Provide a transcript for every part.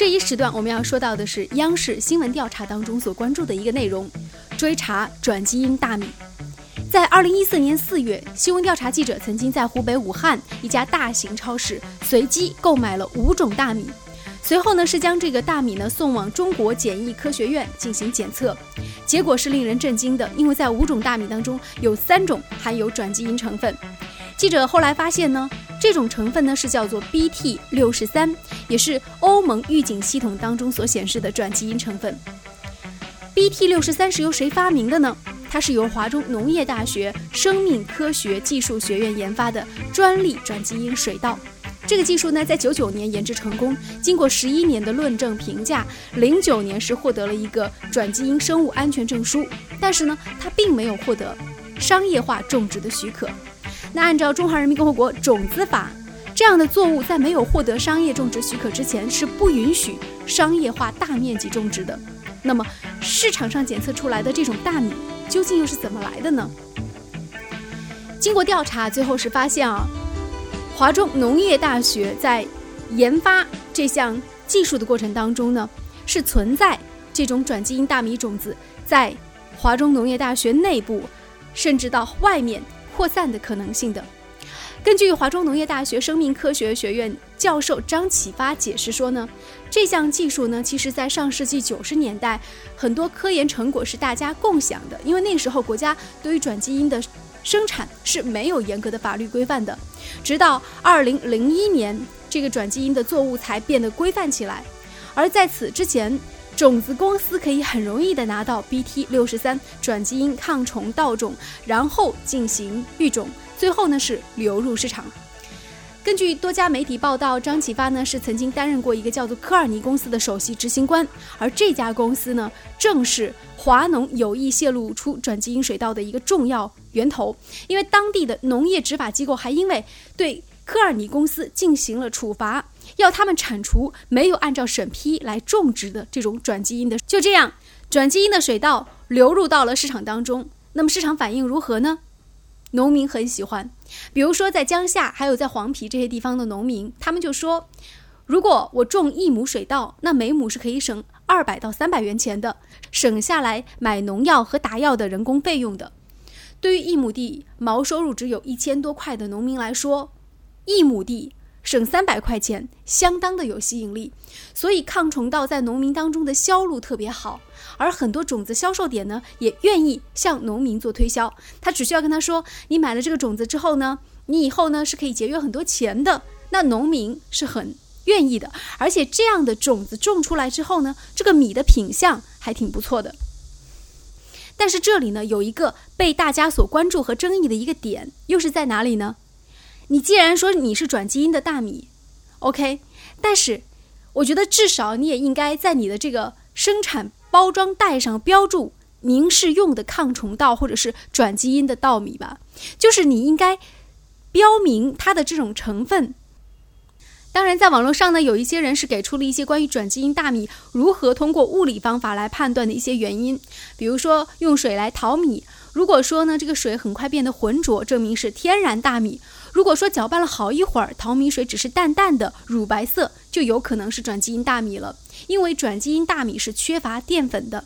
这一时段我们要说到的是央视新闻调查当中所关注的一个内容：追查转基因大米。在二零一四年四月，新闻调查记者曾经在湖北武汉一家大型超市随机购买了五种大米，随后呢是将这个大米呢送往中国检疫科学院进行检测，结果是令人震惊的，因为在五种大米当中有三种含有转基因成分。记者后来发现呢，这种成分呢是叫做 Bt 六十三，也是欧盟预警系统当中所显示的转基因成分。Bt 六十三是由谁发明的呢？它是由华中农业大学生命科学技术学院研发的专利转基因水稻。这个技术呢，在九九年研制成功，经过十一年的论证评价，零九年是获得了一个转基因生物安全证书。但是呢，它并没有获得商业化种植的许可。那按照《中华人民共和国种子法》，这样的作物在没有获得商业种植许可之前，是不允许商业化大面积种植的。那么，市场上检测出来的这种大米。究竟又是怎么来的呢？经过调查，最后是发现啊，华中农业大学在研发这项技术的过程当中呢，是存在这种转基因大米种子在华中农业大学内部，甚至到外面扩散的可能性的。根据华中农业大学生命科学学院教授张启发解释说呢，这项技术呢，其实在上世纪九十年代，很多科研成果是大家共享的，因为那时候国家对于转基因的生产是没有严格的法律规范的，直到二零零一年，这个转基因的作物才变得规范起来，而在此之前。种子公司可以很容易的拿到 Bt 六十三转基因抗虫稻种，然后进行育种，最后呢是流入市场。根据多家媒体报道，张启发呢是曾经担任过一个叫做科尔尼公司的首席执行官，而这家公司呢正是华农有意泄露出转基因水稻的一个重要源头，因为当地的农业执法机构还因为对科尔尼公司进行了处罚。要他们铲除没有按照审批来种植的这种转基因的，就这样，转基因的水稻流入到了市场当中。那么市场反应如何呢？农民很喜欢，比如说在江夏还有在黄陂这些地方的农民，他们就说，如果我种一亩水稻，那每亩是可以省二百到三百元钱的，省下来买农药和打药的人工费用的。对于一亩地毛收入只有一千多块的农民来说，一亩地。省三百块钱，相当的有吸引力，所以抗虫稻在农民当中的销路特别好，而很多种子销售点呢，也愿意向农民做推销。他只需要跟他说，你买了这个种子之后呢，你以后呢是可以节约很多钱的。那农民是很愿意的，而且这样的种子种出来之后呢，这个米的品相还挺不错的。但是这里呢，有一个被大家所关注和争议的一个点，又是在哪里呢？你既然说你是转基因的大米，OK，但是我觉得至少你也应该在你的这个生产包装袋上标注您是用的抗虫稻或者是转基因的稻米吧，就是你应该标明它的这种成分。当然，在网络上呢，有一些人是给出了一些关于转基因大米如何通过物理方法来判断的一些原因，比如说用水来淘米，如果说呢这个水很快变得浑浊，证明是天然大米。如果说搅拌了好一会儿，淘米水只是淡淡的乳白色，就有可能是转基因大米了，因为转基因大米是缺乏淀粉的。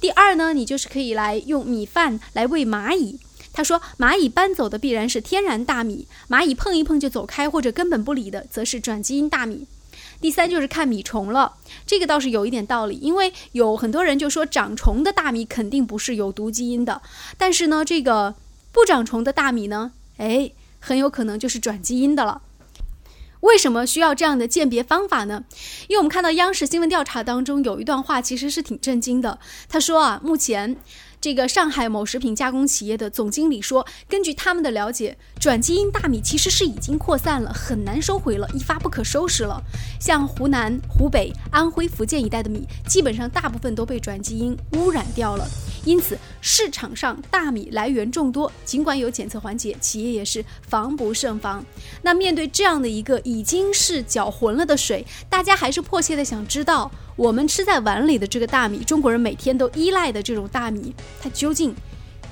第二呢，你就是可以来用米饭来喂蚂蚁，他说蚂蚁搬走的必然是天然大米，蚂蚁碰一碰就走开或者根本不理的，则是转基因大米。第三就是看米虫了，这个倒是有一点道理，因为有很多人就说长虫的大米肯定不是有毒基因的，但是呢，这个不长虫的大米呢，哎。很有可能就是转基因的了。为什么需要这样的鉴别方法呢？因为我们看到央视新闻调查当中有一段话，其实是挺震惊的。他说啊，目前。这个上海某食品加工企业的总经理说，根据他们的了解，转基因大米其实是已经扩散了，很难收回了，一发不可收拾了。像湖南、湖北、安徽、福建一带的米，基本上大部分都被转基因污染掉了。因此，市场上大米来源众多，尽管有检测环节，企业也是防不胜防。那面对这样的一个已经是搅浑了的水，大家还是迫切的想知道。我们吃在碗里的这个大米，中国人每天都依赖的这种大米，它究竟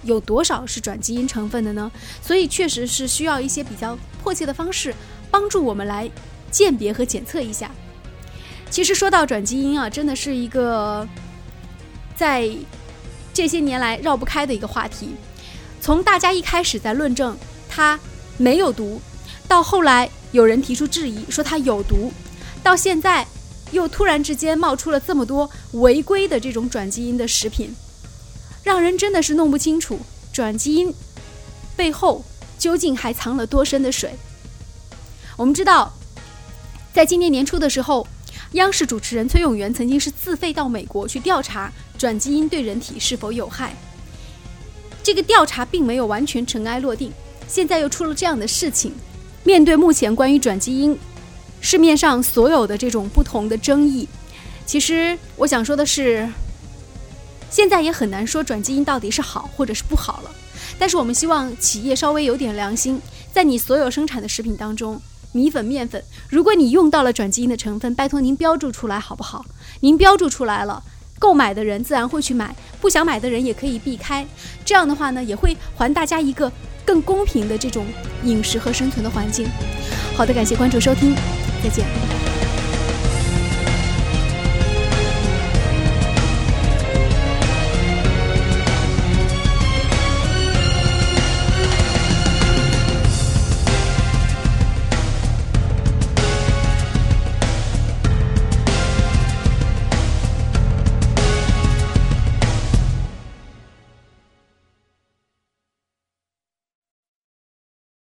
有多少是转基因成分的呢？所以确实是需要一些比较迫切的方式，帮助我们来鉴别和检测一下。其实说到转基因啊，真的是一个在这些年来绕不开的一个话题。从大家一开始在论证它没有毒，到后来有人提出质疑说它有毒，到现在又突然之间冒出了这么多违规的这种转基因的食品，让人真的是弄不清楚转基因背后究竟还藏了多深的水。我们知道，在今年年初的时候。央视主持人崔永元曾经是自费到美国去调查转基因对人体是否有害，这个调查并没有完全尘埃落定，现在又出了这样的事情。面对目前关于转基因市面上所有的这种不同的争议，其实我想说的是，现在也很难说转基因到底是好或者是不好了。但是我们希望企业稍微有点良心，在你所有生产的食品当中。米粉、面粉，如果你用到了转基因的成分，拜托您标注出来好不好？您标注出来了，购买的人自然会去买，不想买的人也可以避开。这样的话呢，也会还大家一个更公平的这种饮食和生存的环境。好的，感谢关注收听，再见。